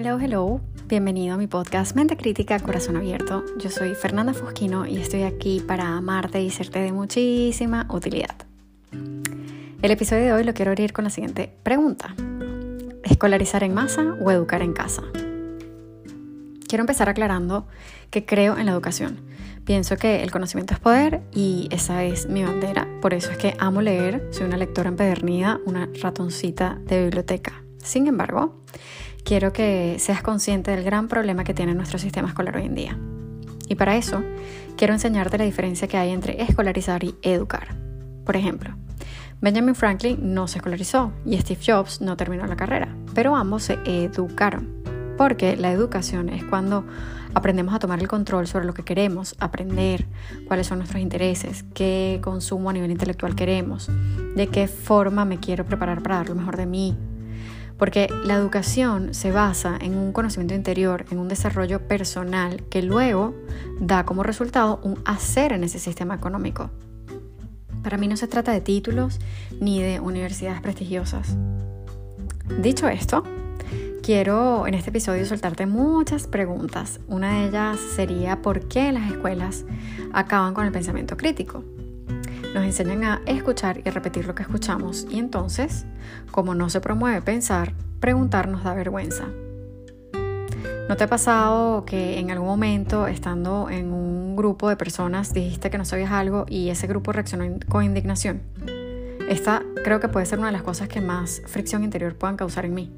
Hello, hello. Bienvenido a mi podcast Mente Crítica, Corazón Abierto. Yo soy Fernanda Fusquino y estoy aquí para amarte y serte de muchísima utilidad. El episodio de hoy lo quiero abrir con la siguiente pregunta. ¿Escolarizar en masa o educar en casa? Quiero empezar aclarando que creo en la educación. Pienso que el conocimiento es poder y esa es mi bandera. Por eso es que amo leer, soy una lectora empedernida, una ratoncita de biblioteca. Sin embargo, quiero que seas consciente del gran problema que tiene nuestro sistema escolar hoy en día. Y para eso, quiero enseñarte la diferencia que hay entre escolarizar y educar. Por ejemplo, Benjamin Franklin no se escolarizó y Steve Jobs no terminó la carrera, pero ambos se educaron. Porque la educación es cuando aprendemos a tomar el control sobre lo que queremos aprender, cuáles son nuestros intereses, qué consumo a nivel intelectual queremos, de qué forma me quiero preparar para dar lo mejor de mí, porque la educación se basa en un conocimiento interior, en un desarrollo personal que luego da como resultado un hacer en ese sistema económico. Para mí no se trata de títulos ni de universidades prestigiosas. Dicho esto, quiero en este episodio soltarte muchas preguntas. Una de ellas sería por qué las escuelas acaban con el pensamiento crítico. Nos enseñan a escuchar y repetir lo que escuchamos y entonces, como no se promueve pensar, preguntar nos da vergüenza. ¿No te ha pasado que en algún momento, estando en un grupo de personas, dijiste que no sabías algo y ese grupo reaccionó con indignación? Esta creo que puede ser una de las cosas que más fricción interior puedan causar en mí.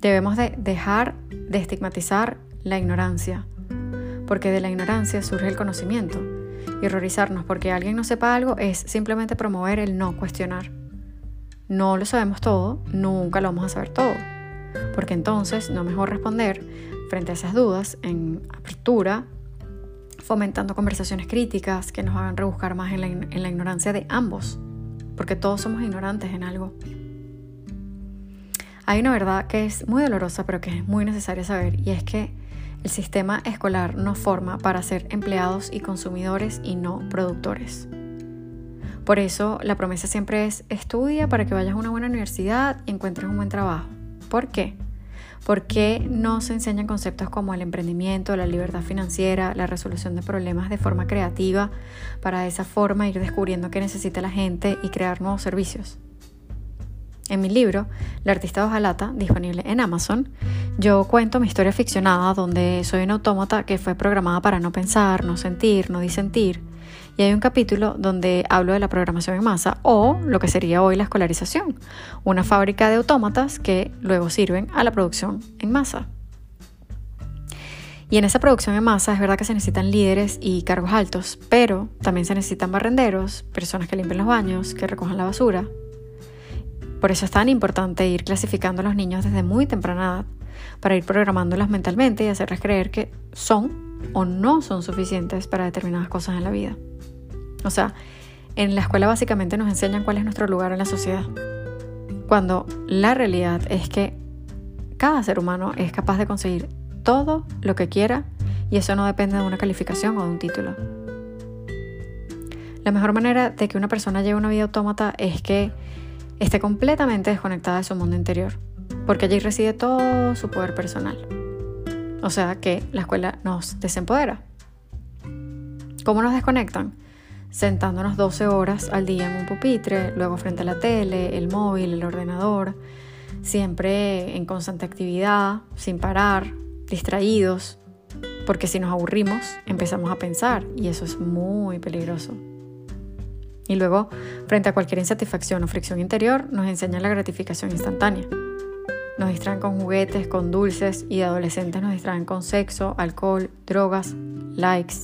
Debemos de dejar de estigmatizar la ignorancia, porque de la ignorancia surge el conocimiento y horrorizarnos porque alguien no sepa algo es simplemente promover el no cuestionar. No lo sabemos todo, nunca lo vamos a saber todo. Porque entonces no mejor responder frente a esas dudas en apertura, fomentando conversaciones críticas que nos hagan rebuscar más en la, en la ignorancia de ambos, porque todos somos ignorantes en algo. Hay una verdad que es muy dolorosa, pero que es muy necesaria saber, y es que el sistema escolar nos forma para ser empleados y consumidores y no productores. Por eso la promesa siempre es estudia para que vayas a una buena universidad y encuentres un buen trabajo. ¿Por qué? Porque no se enseñan conceptos como el emprendimiento, la libertad financiera, la resolución de problemas de forma creativa, para de esa forma ir descubriendo qué necesita la gente y crear nuevos servicios? En mi libro, La artista hojalata, disponible en Amazon, yo cuento mi historia ficcionada donde soy un autómata que fue programada para no pensar, no sentir, no disentir. Y hay un capítulo donde hablo de la programación en masa o lo que sería hoy la escolarización, una fábrica de autómatas que luego sirven a la producción en masa. Y en esa producción en masa es verdad que se necesitan líderes y cargos altos, pero también se necesitan barrenderos, personas que limpien los baños, que recojan la basura, por eso es tan importante ir clasificando a los niños desde muy temprana edad, para ir programándolas mentalmente y hacerles creer que son o no son suficientes para determinadas cosas en la vida. O sea, en la escuela básicamente nos enseñan cuál es nuestro lugar en la sociedad, cuando la realidad es que cada ser humano es capaz de conseguir todo lo que quiera y eso no depende de una calificación o de un título. La mejor manera de que una persona lleve una vida autómata es que esté completamente desconectada de su mundo interior, porque allí reside todo su poder personal. O sea que la escuela nos desempodera. ¿Cómo nos desconectan? Sentándonos 12 horas al día en un pupitre, luego frente a la tele, el móvil, el ordenador, siempre en constante actividad, sin parar, distraídos, porque si nos aburrimos empezamos a pensar y eso es muy peligroso. Y luego, frente a cualquier insatisfacción o fricción interior, nos enseñan la gratificación instantánea. Nos distraen con juguetes, con dulces y de adolescentes nos distraen con sexo, alcohol, drogas, likes.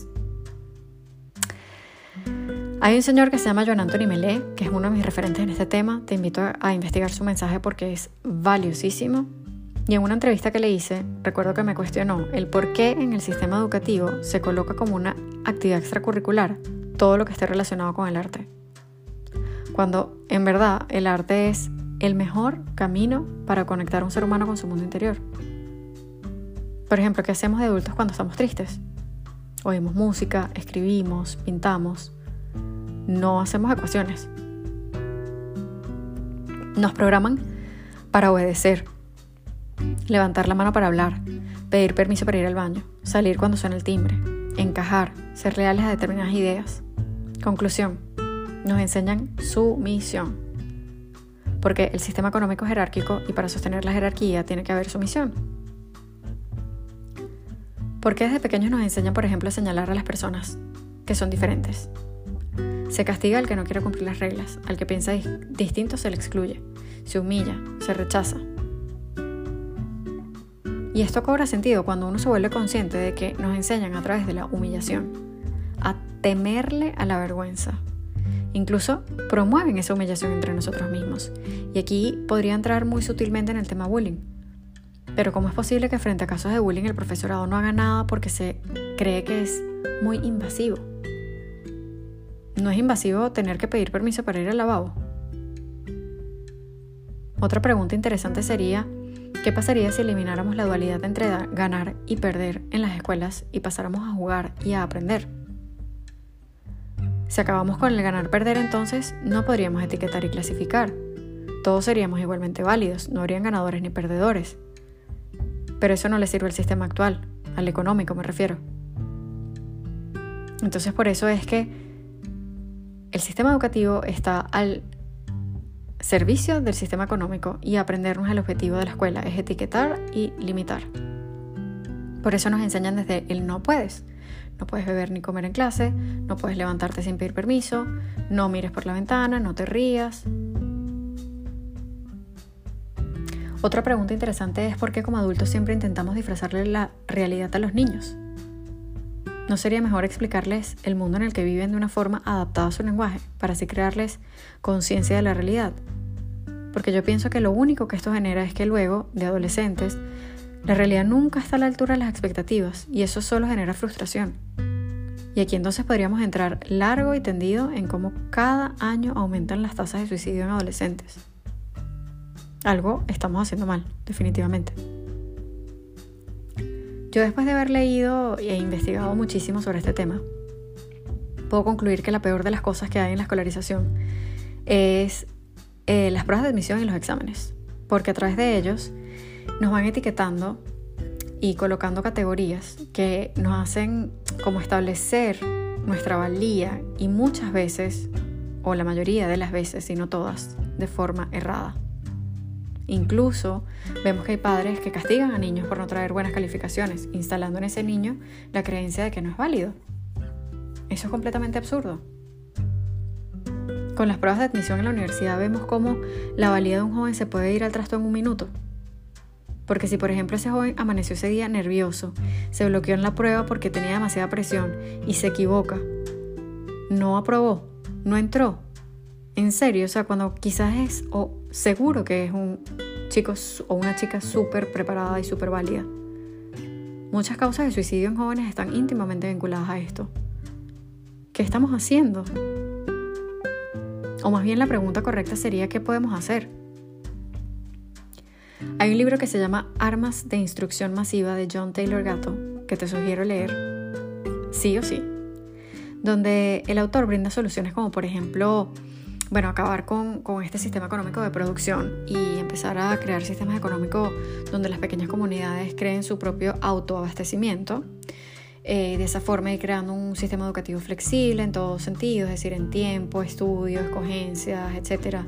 Hay un señor que se llama Joan Anthony Melé, que es uno de mis referentes en este tema. Te invito a investigar su mensaje porque es valiosísimo. Y en una entrevista que le hice, recuerdo que me cuestionó el por qué en el sistema educativo se coloca como una actividad extracurricular todo lo que esté relacionado con el arte cuando en verdad el arte es el mejor camino para conectar a un ser humano con su mundo interior. Por ejemplo, ¿qué hacemos de adultos cuando estamos tristes? Oímos música, escribimos, pintamos, no hacemos ecuaciones. Nos programan para obedecer. levantar la mano para hablar, pedir permiso para ir al baño, salir cuando suena el timbre, encajar, ser leales a determinadas ideas. Conclusión, nos enseñan sumisión. Porque el sistema económico es jerárquico y para sostener la jerarquía tiene que haber sumisión. Porque desde pequeños nos enseñan, por ejemplo, a señalar a las personas que son diferentes? Se castiga al que no quiere cumplir las reglas, al que piensa distinto se le excluye, se humilla, se rechaza. Y esto cobra sentido cuando uno se vuelve consciente de que nos enseñan a través de la humillación a temerle a la vergüenza. Incluso promueven esa humillación entre nosotros mismos. Y aquí podría entrar muy sutilmente en el tema bullying. Pero ¿cómo es posible que frente a casos de bullying el profesorado no haga nada porque se cree que es muy invasivo? ¿No es invasivo tener que pedir permiso para ir al lavabo? Otra pregunta interesante sería, ¿qué pasaría si elimináramos la dualidad entre ganar y perder en las escuelas y pasáramos a jugar y a aprender? Si acabamos con el ganar-perder entonces, no podríamos etiquetar y clasificar. Todos seríamos igualmente válidos, no habrían ganadores ni perdedores. Pero eso no le sirve al sistema actual, al económico me refiero. Entonces por eso es que el sistema educativo está al servicio del sistema económico y aprendernos el objetivo de la escuela es etiquetar y limitar. Por eso nos enseñan desde el no puedes. No puedes beber ni comer en clase, no puedes levantarte sin pedir permiso, no mires por la ventana, no te rías. Otra pregunta interesante es por qué como adultos siempre intentamos disfrazarle la realidad a los niños. ¿No sería mejor explicarles el mundo en el que viven de una forma adaptada a su lenguaje, para así crearles conciencia de la realidad? Porque yo pienso que lo único que esto genera es que luego, de adolescentes, la realidad nunca está a la altura de las expectativas y eso solo genera frustración. Y aquí entonces podríamos entrar largo y tendido en cómo cada año aumentan las tasas de suicidio en adolescentes. Algo estamos haciendo mal, definitivamente. Yo después de haber leído e investigado muchísimo sobre este tema, puedo concluir que la peor de las cosas que hay en la escolarización es eh, las pruebas de admisión y los exámenes, porque a través de ellos nos van etiquetando y colocando categorías que nos hacen como establecer nuestra valía y muchas veces, o la mayoría de las veces, si no todas, de forma errada. Incluso vemos que hay padres que castigan a niños por no traer buenas calificaciones, instalando en ese niño la creencia de que no es válido. Eso es completamente absurdo. Con las pruebas de admisión en la universidad vemos cómo la valía de un joven se puede ir al trasto en un minuto. Porque si por ejemplo ese joven amaneció ese día nervioso, se bloqueó en la prueba porque tenía demasiada presión y se equivoca, no aprobó, no entró, en serio, o sea, cuando quizás es, o seguro que es un chico o una chica súper preparada y súper válida. Muchas causas de suicidio en jóvenes están íntimamente vinculadas a esto. ¿Qué estamos haciendo? O más bien la pregunta correcta sería ¿qué podemos hacer? Hay un libro que se llama Armas de Instrucción Masiva de John Taylor Gatto que te sugiero leer, sí o sí, donde el autor brinda soluciones como por ejemplo bueno, acabar con, este sistema económico de producción y empezar a crear sistemas económicos donde las pequeñas comunidades creen su propio autoabastecimiento. Eh, de esa forma ir creando un sistema educativo flexible en todos sentidos, es decir, en tiempo, estudios, escogencias, etc.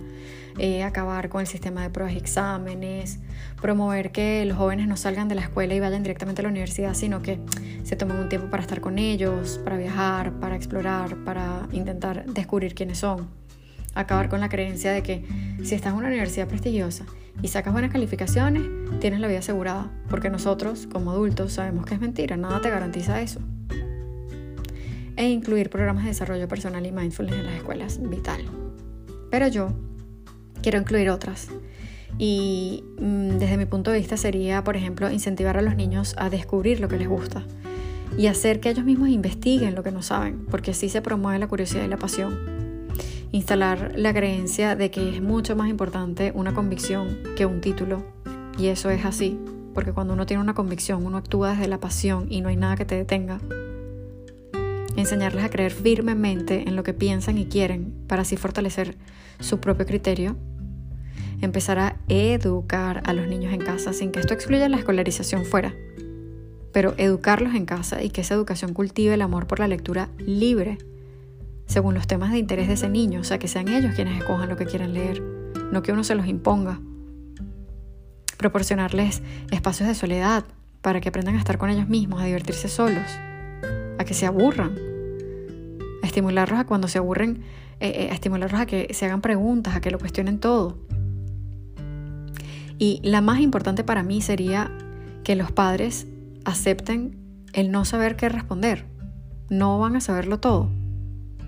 Eh, acabar con el sistema de pruebas y exámenes, promover que los jóvenes no salgan de la escuela y vayan directamente a la universidad, sino que se tomen un tiempo para estar con ellos, para viajar, para explorar, para intentar descubrir quiénes son acabar con la creencia de que si estás en una universidad prestigiosa y sacas buenas calificaciones, tienes la vida asegurada, porque nosotros como adultos sabemos que es mentira, nada te garantiza eso. E incluir programas de desarrollo personal y mindfulness en las escuelas, vital. Pero yo quiero incluir otras. Y mm, desde mi punto de vista sería, por ejemplo, incentivar a los niños a descubrir lo que les gusta y hacer que ellos mismos investiguen lo que no saben, porque así se promueve la curiosidad y la pasión instalar la creencia de que es mucho más importante una convicción que un título. Y eso es así, porque cuando uno tiene una convicción, uno actúa desde la pasión y no hay nada que te detenga. Enseñarles a creer firmemente en lo que piensan y quieren para así fortalecer su propio criterio. Empezar a educar a los niños en casa sin que esto excluya la escolarización fuera, pero educarlos en casa y que esa educación cultive el amor por la lectura libre, según los temas de interés de ese niño, o sea, que sean ellos quienes escojan lo que quieran leer, no que uno se los imponga. Proporcionarles espacios de soledad para que aprendan a estar con ellos mismos, a divertirse solos, a que se aburran, a estimularlos a cuando se aburren, eh, eh, a estimularlos a que se hagan preguntas, a que lo cuestionen todo. Y la más importante para mí sería que los padres acepten el no saber qué responder. No van a saberlo todo.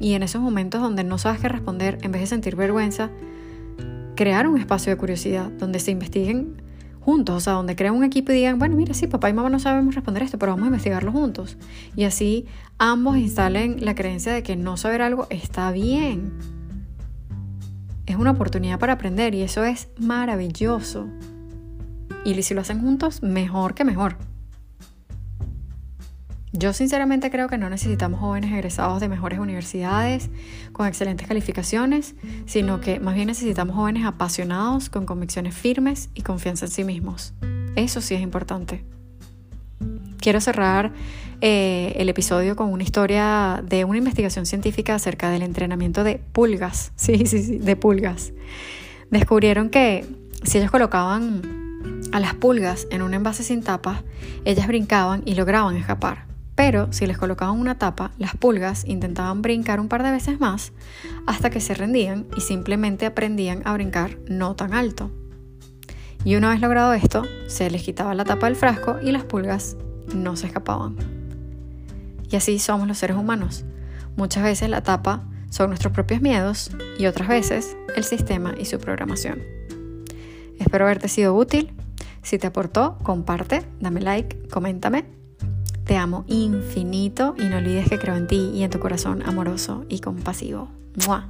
Y en esos momentos donde no sabes qué responder, en vez de sentir vergüenza, crear un espacio de curiosidad donde se investiguen juntos, o sea, donde crean un equipo y digan, bueno, mira, sí, papá y mamá no sabemos responder esto, pero vamos a investigarlo juntos. Y así ambos instalen la creencia de que no saber algo está bien. Es una oportunidad para aprender y eso es maravilloso. Y si lo hacen juntos, mejor que mejor. Yo sinceramente creo que no necesitamos jóvenes egresados de mejores universidades con excelentes calificaciones, sino que más bien necesitamos jóvenes apasionados con convicciones firmes y confianza en sí mismos. Eso sí es importante. Quiero cerrar eh, el episodio con una historia de una investigación científica acerca del entrenamiento de pulgas. Sí, sí, sí, de pulgas. Descubrieron que si ellos colocaban a las pulgas en un envase sin tapa, ellas brincaban y lograban escapar. Pero si les colocaban una tapa, las pulgas intentaban brincar un par de veces más hasta que se rendían y simplemente aprendían a brincar no tan alto. Y una vez logrado esto, se les quitaba la tapa del frasco y las pulgas no se escapaban. Y así somos los seres humanos. Muchas veces la tapa son nuestros propios miedos y otras veces el sistema y su programación. Espero haberte sido útil. Si te aportó, comparte, dame like, coméntame te amo infinito y no olvides que creo en ti y en tu corazón amoroso y compasivo. ¡Mua!